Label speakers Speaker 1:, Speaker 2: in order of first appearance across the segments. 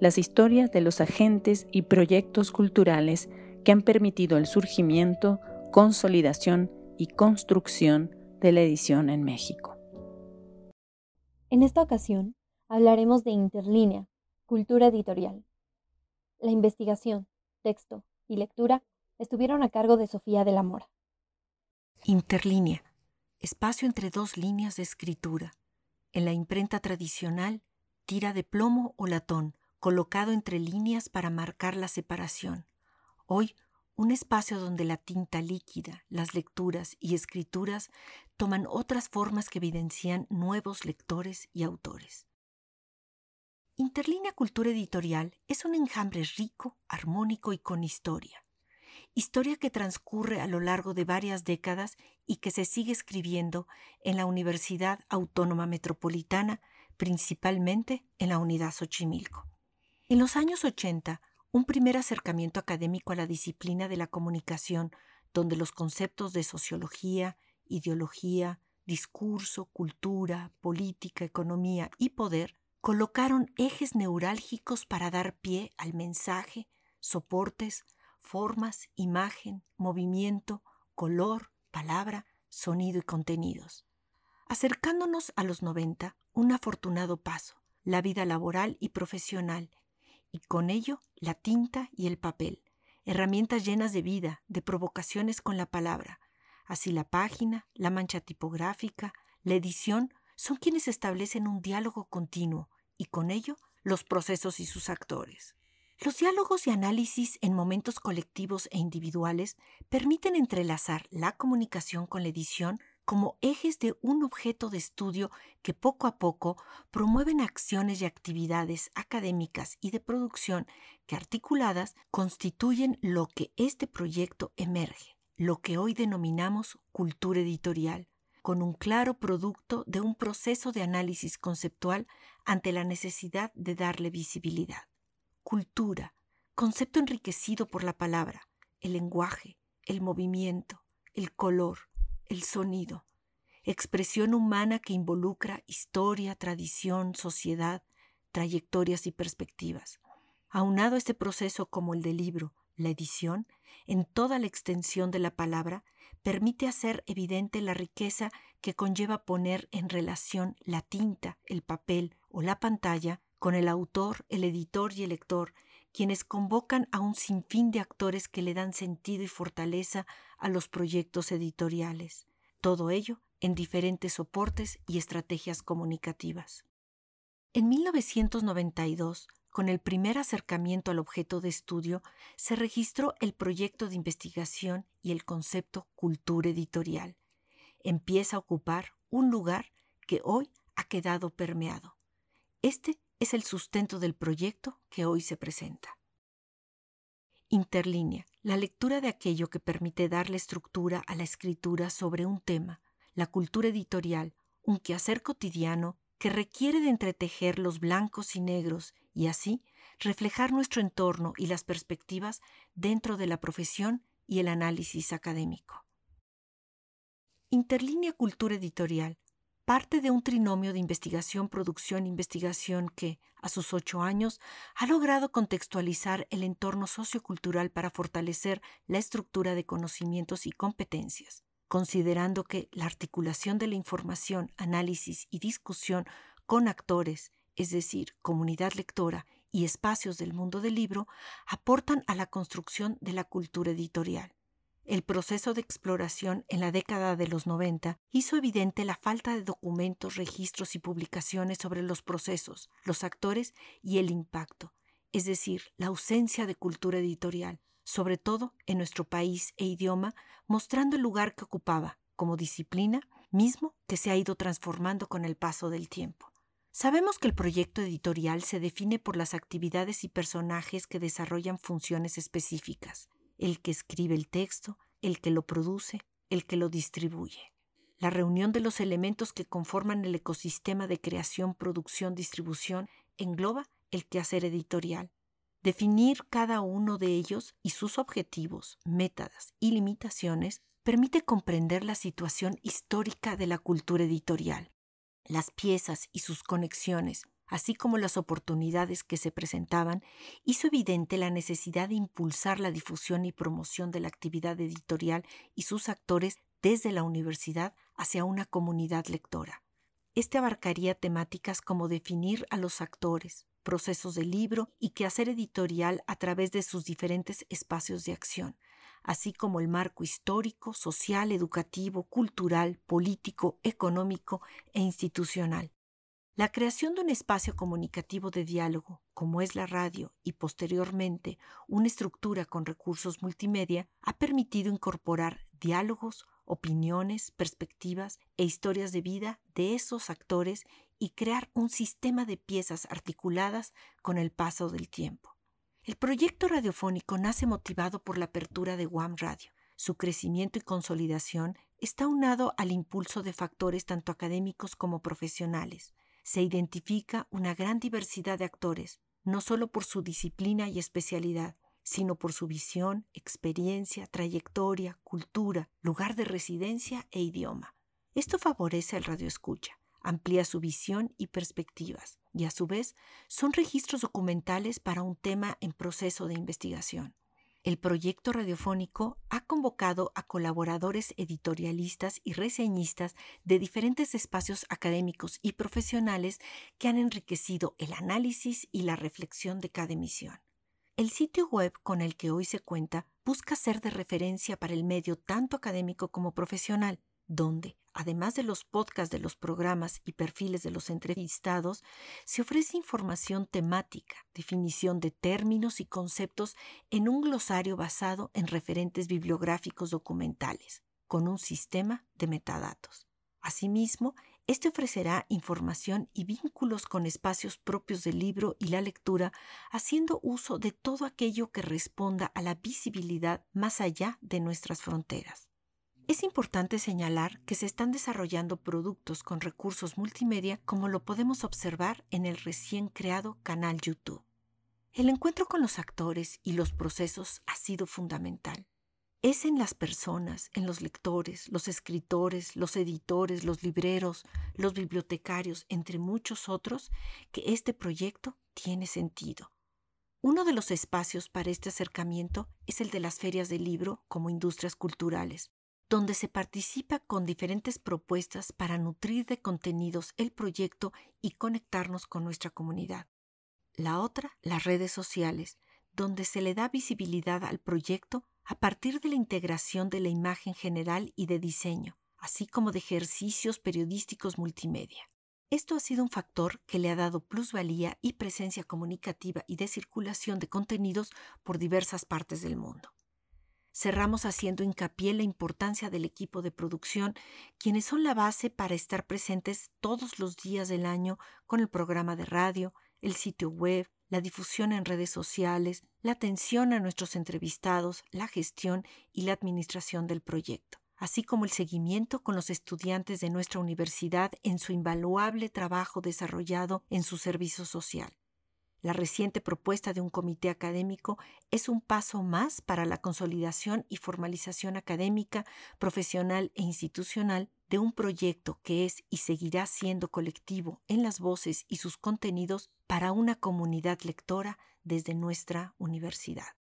Speaker 1: las historias de los agentes y proyectos culturales que han permitido el surgimiento, consolidación y construcción de la edición en México.
Speaker 2: En esta ocasión hablaremos de interlínea, cultura editorial. La investigación, texto y lectura estuvieron a cargo de Sofía de la Mora.
Speaker 3: Interlínea, espacio entre dos líneas de escritura. En la imprenta tradicional, tira de plomo o latón, colocado entre líneas para marcar la separación. Hoy, un espacio donde la tinta líquida, las lecturas y escrituras toman otras formas que evidencian nuevos lectores y autores. Interlínea Cultura Editorial es un enjambre rico, armónico y con historia. Historia que transcurre a lo largo de varias décadas y que se sigue escribiendo en la Universidad Autónoma Metropolitana, principalmente en la Unidad Xochimilco. En los años 80, un primer acercamiento académico a la disciplina de la comunicación, donde los conceptos de sociología, ideología, discurso, cultura, política, economía y poder colocaron ejes neurálgicos para dar pie al mensaje, soportes, formas, imagen, movimiento, color, palabra, sonido y contenidos. Acercándonos a los 90, un afortunado paso, la vida laboral y profesional, y con ello la tinta y el papel, herramientas llenas de vida, de provocaciones con la palabra. Así la página, la mancha tipográfica, la edición son quienes establecen un diálogo continuo y con ello los procesos y sus actores. Los diálogos y análisis en momentos colectivos e individuales permiten entrelazar la comunicación con la edición como ejes de un objeto de estudio que poco a poco promueven acciones y actividades académicas y de producción que articuladas constituyen lo que este proyecto emerge, lo que hoy denominamos cultura editorial, con un claro producto de un proceso de análisis conceptual ante la necesidad de darle visibilidad. Cultura, concepto enriquecido por la palabra, el lenguaje, el movimiento, el color, el sonido, expresión humana que involucra historia, tradición, sociedad, trayectorias y perspectivas. Aunado este proceso como el del libro, la edición, en toda la extensión de la palabra, permite hacer evidente la riqueza que conlleva poner en relación la tinta, el papel o la pantalla con el autor, el editor y el lector, quienes convocan a un sinfín de actores que le dan sentido y fortaleza a los proyectos editoriales. Todo ello en diferentes soportes y estrategias comunicativas. En 1992, con el primer acercamiento al objeto de estudio, se registró el proyecto de investigación y el concepto cultura editorial. Empieza a ocupar un lugar que hoy ha quedado permeado. Este es el sustento del proyecto que hoy se presenta. Interlínea, la lectura de aquello que permite darle estructura a la escritura sobre un tema, la cultura editorial, un quehacer cotidiano que requiere de entretejer los blancos y negros y así reflejar nuestro entorno y las perspectivas dentro de la profesión y el análisis académico. Interlínea Cultura Editorial parte de un trinomio de investigación, producción, investigación que, a sus ocho años, ha logrado contextualizar el entorno sociocultural para fortalecer la estructura de conocimientos y competencias, considerando que la articulación de la información, análisis y discusión con actores, es decir, comunidad lectora y espacios del mundo del libro, aportan a la construcción de la cultura editorial. El proceso de exploración en la década de los 90 hizo evidente la falta de documentos, registros y publicaciones sobre los procesos, los actores y el impacto, es decir, la ausencia de cultura editorial, sobre todo en nuestro país e idioma, mostrando el lugar que ocupaba como disciplina mismo que se ha ido transformando con el paso del tiempo. Sabemos que el proyecto editorial se define por las actividades y personajes que desarrollan funciones específicas, el que escribe el texto, el que lo produce, el que lo distribuye. La reunión de los elementos que conforman el ecosistema de creación, producción, distribución engloba el quehacer editorial. Definir cada uno de ellos y sus objetivos, métodos y limitaciones permite comprender la situación histórica de la cultura editorial, las piezas y sus conexiones, así como las oportunidades que se presentaban, hizo evidente la necesidad de impulsar la difusión y promoción de la actividad editorial y sus actores desde la universidad hacia una comunidad lectora. Este abarcaría temáticas como definir a los actores, procesos de libro y quehacer editorial a través de sus diferentes espacios de acción, así como el marco histórico, social, educativo, cultural, político, económico e institucional. La creación de un espacio comunicativo de diálogo, como es la radio, y posteriormente una estructura con recursos multimedia, ha permitido incorporar diálogos, opiniones, perspectivas e historias de vida de esos actores y crear un sistema de piezas articuladas con el paso del tiempo. El proyecto radiofónico nace motivado por la apertura de WAM Radio. Su crecimiento y consolidación está unado al impulso de factores tanto académicos como profesionales. Se identifica una gran diversidad de actores, no solo por su disciplina y especialidad, sino por su visión, experiencia, trayectoria, cultura, lugar de residencia e idioma. Esto favorece al radioescucha, amplía su visión y perspectivas, y a su vez son registros documentales para un tema en proceso de investigación. El proyecto radiofónico ha convocado a colaboradores editorialistas y reseñistas de diferentes espacios académicos y profesionales que han enriquecido el análisis y la reflexión de cada emisión. El sitio web con el que hoy se cuenta busca ser de referencia para el medio tanto académico como profesional, donde, además de los podcasts de los programas y perfiles de los entrevistados, se ofrece información temática, definición de términos y conceptos en un glosario basado en referentes bibliográficos documentales, con un sistema de metadatos. Asimismo, este ofrecerá información y vínculos con espacios propios del libro y la lectura, haciendo uso de todo aquello que responda a la visibilidad más allá de nuestras fronteras. Es importante señalar que se están desarrollando productos con recursos multimedia como lo podemos observar en el recién creado canal YouTube. El encuentro con los actores y los procesos ha sido fundamental. Es en las personas, en los lectores, los escritores, los editores, los libreros, los bibliotecarios, entre muchos otros, que este proyecto tiene sentido. Uno de los espacios para este acercamiento es el de las ferias de libro como industrias culturales, donde se participa con diferentes propuestas para nutrir de contenidos el proyecto y conectarnos con nuestra comunidad. La otra, las redes sociales, donde se le da visibilidad al proyecto a partir de la integración de la imagen general y de diseño, así como de ejercicios periodísticos multimedia. Esto ha sido un factor que le ha dado plusvalía y presencia comunicativa y de circulación de contenidos por diversas partes del mundo. Cerramos haciendo hincapié en la importancia del equipo de producción, quienes son la base para estar presentes todos los días del año con el programa de radio, el sitio web, la difusión en redes sociales, la atención a nuestros entrevistados, la gestión y la administración del proyecto, así como el seguimiento con los estudiantes de nuestra universidad en su invaluable trabajo desarrollado en su servicio social. La reciente propuesta de un comité académico es un paso más para la consolidación y formalización académica, profesional e institucional de un proyecto que es y seguirá siendo colectivo en las voces y sus contenidos para una comunidad lectora desde nuestra universidad.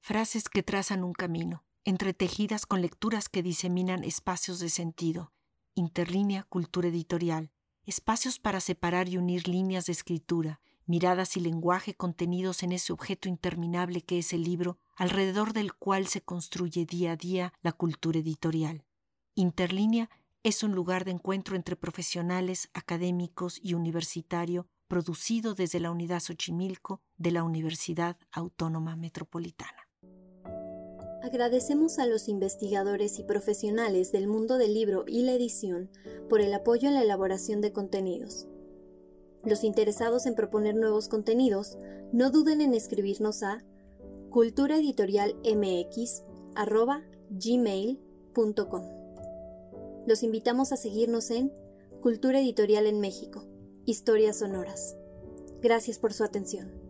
Speaker 3: Frases que trazan un camino, entretejidas con lecturas que diseminan espacios de sentido, interlínea cultura editorial, espacios para separar y unir líneas de escritura, miradas y lenguaje contenidos en ese objeto interminable que es el libro, alrededor del cual se construye día a día la cultura editorial. Interlínea es un lugar de encuentro entre profesionales, académicos y universitario, producido desde la Unidad Xochimilco de la Universidad Autónoma Metropolitana.
Speaker 2: Agradecemos a los investigadores y profesionales del mundo del libro y la edición por el apoyo en la elaboración de contenidos Los interesados en proponer nuevos contenidos, no duden en escribirnos a culturaeditorialmx.gmail.com. Los invitamos a seguirnos en Cultura Editorial en México, Historias Sonoras. Gracias por su atención.